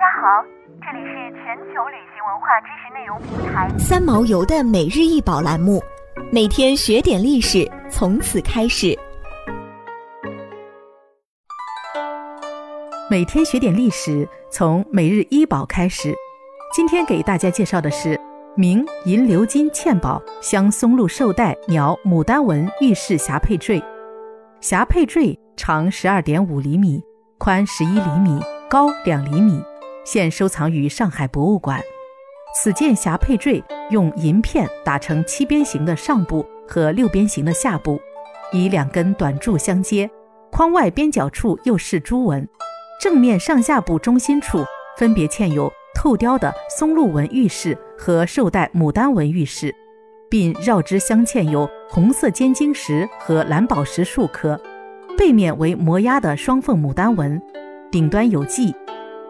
家好，这里是全球旅行文化知识内容平台三毛游的每日一宝栏目，每天学点历史，从此开始。每天学点历史，从每日一宝开始。今天给大家介绍的是明银鎏金嵌宝镶松露绶带鸟牡丹纹玉饰霞佩坠。霞佩坠长十二点五厘米，宽十一厘米，高两厘米，现收藏于上海博物馆。此件匣佩坠用银片打成七边形的上部和六边形的下部，以两根短柱相接，框外边角处又是珠纹，正面上下部中心处分别嵌有透雕的松露纹玉饰和绶带牡丹纹玉饰。并绕之镶嵌有红色尖晶石和蓝宝石数颗，背面为磨压的双凤牡丹纹，顶端有记。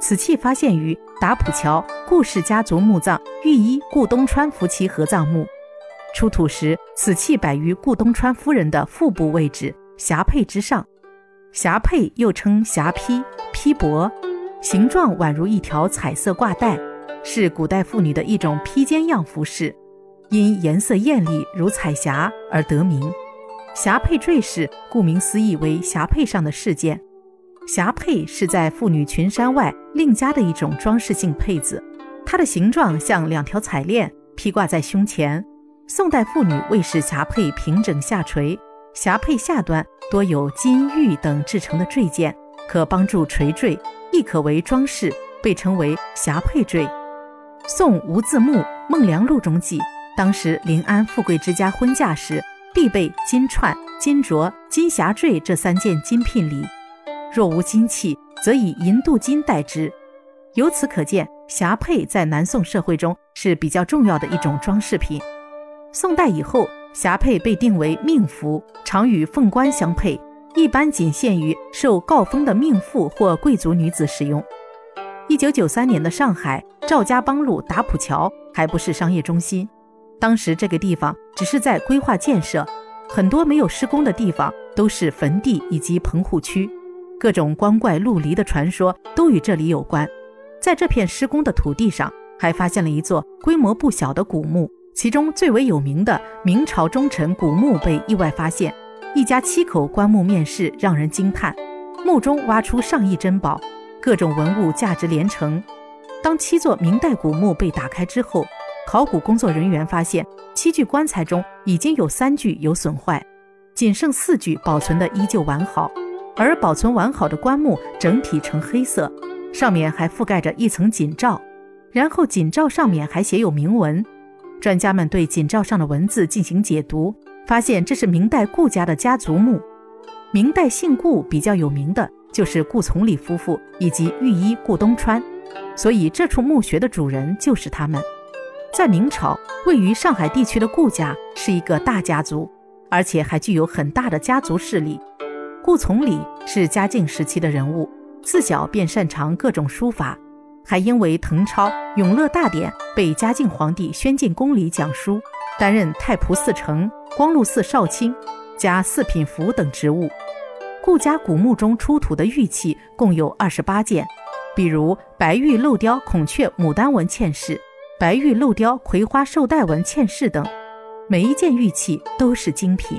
此器发现于打浦桥顾氏家族墓葬御医顾东川夫妻合葬墓，出土时此器摆于顾东川夫人的腹部位置，匣佩之上。匣佩又称匣披、披帛，形状宛如一条彩色挂带，是古代妇女的一种披肩样服饰。因颜色艳丽如彩霞而得名，匣佩坠饰顾名思义为匣佩上的饰件。霞帔是在妇女裙衫外另加的一种装饰性佩子，它的形状像两条彩链披挂在胸前。宋代妇女为使霞帔平整下垂，霞帔下端多有金玉等制成的坠件，可帮助垂坠，亦可为装饰，被称为霞帔坠。宋吴自牧《孟良录》中记。当时临安富贵之家婚嫁时，必备金串、金镯、金霞坠这三件金聘礼。若无金器，则以银镀金代之。由此可见，霞帔在南宋社会中是比较重要的一种装饰品。宋代以后，霞帔被定为命服，常与凤冠相配，一般仅限于受诰封的命妇或贵族女子使用。一九九三年的上海赵家浜路打浦桥还不是商业中心。当时这个地方只是在规划建设，很多没有施工的地方都是坟地以及棚户区，各种光怪陆离的传说都与这里有关。在这片施工的土地上，还发现了一座规模不小的古墓，其中最为有名的明朝忠臣古墓被意外发现，一家七口棺木面世，让人惊叹。墓中挖出上亿珍宝，各种文物价值连城。当七座明代古墓被打开之后，考古工作人员发现，七具棺材中已经有三具有损坏，仅剩四具保存的依旧完好。而保存完好的棺木整体呈黑色，上面还覆盖着一层锦罩，然后锦罩上面还写有铭文。专家们对锦罩上的文字进行解读，发现这是明代顾家的家族墓。明代姓顾比较有名的就是顾从礼夫妇以及御医顾东川，所以这处墓穴的主人就是他们。在明朝，位于上海地区的顾家是一个大家族，而且还具有很大的家族势力。顾从礼是嘉靖时期的人物，自小便擅长各种书法，还因为誊抄《永乐大典》被嘉靖皇帝宣进宫里讲书，担任太仆寺丞、光禄寺少卿、加四品符等职务。顾家古墓中出土的玉器共有二十八件，比如白玉镂雕孔雀牡丹纹嵌饰。白玉镂雕葵花绶带纹嵌饰等，每一件玉器都是精品。